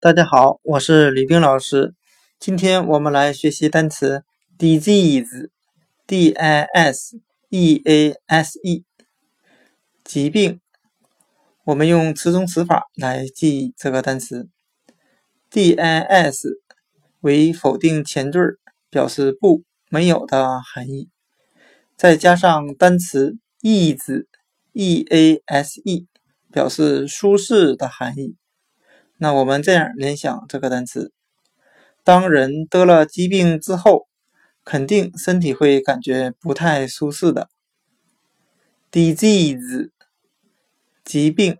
大家好，我是李冰老师。今天我们来学习单词 disease，d i s e a s e，疾病。我们用词中词法来记忆这个单词。d i s 为否定前缀，表示不、没有的含义。再加上单词 ease，e a s e，表示舒适的含义。那我们这样联想这个单词：当人得了疾病之后，肯定身体会感觉不太舒适的。disease，疾病。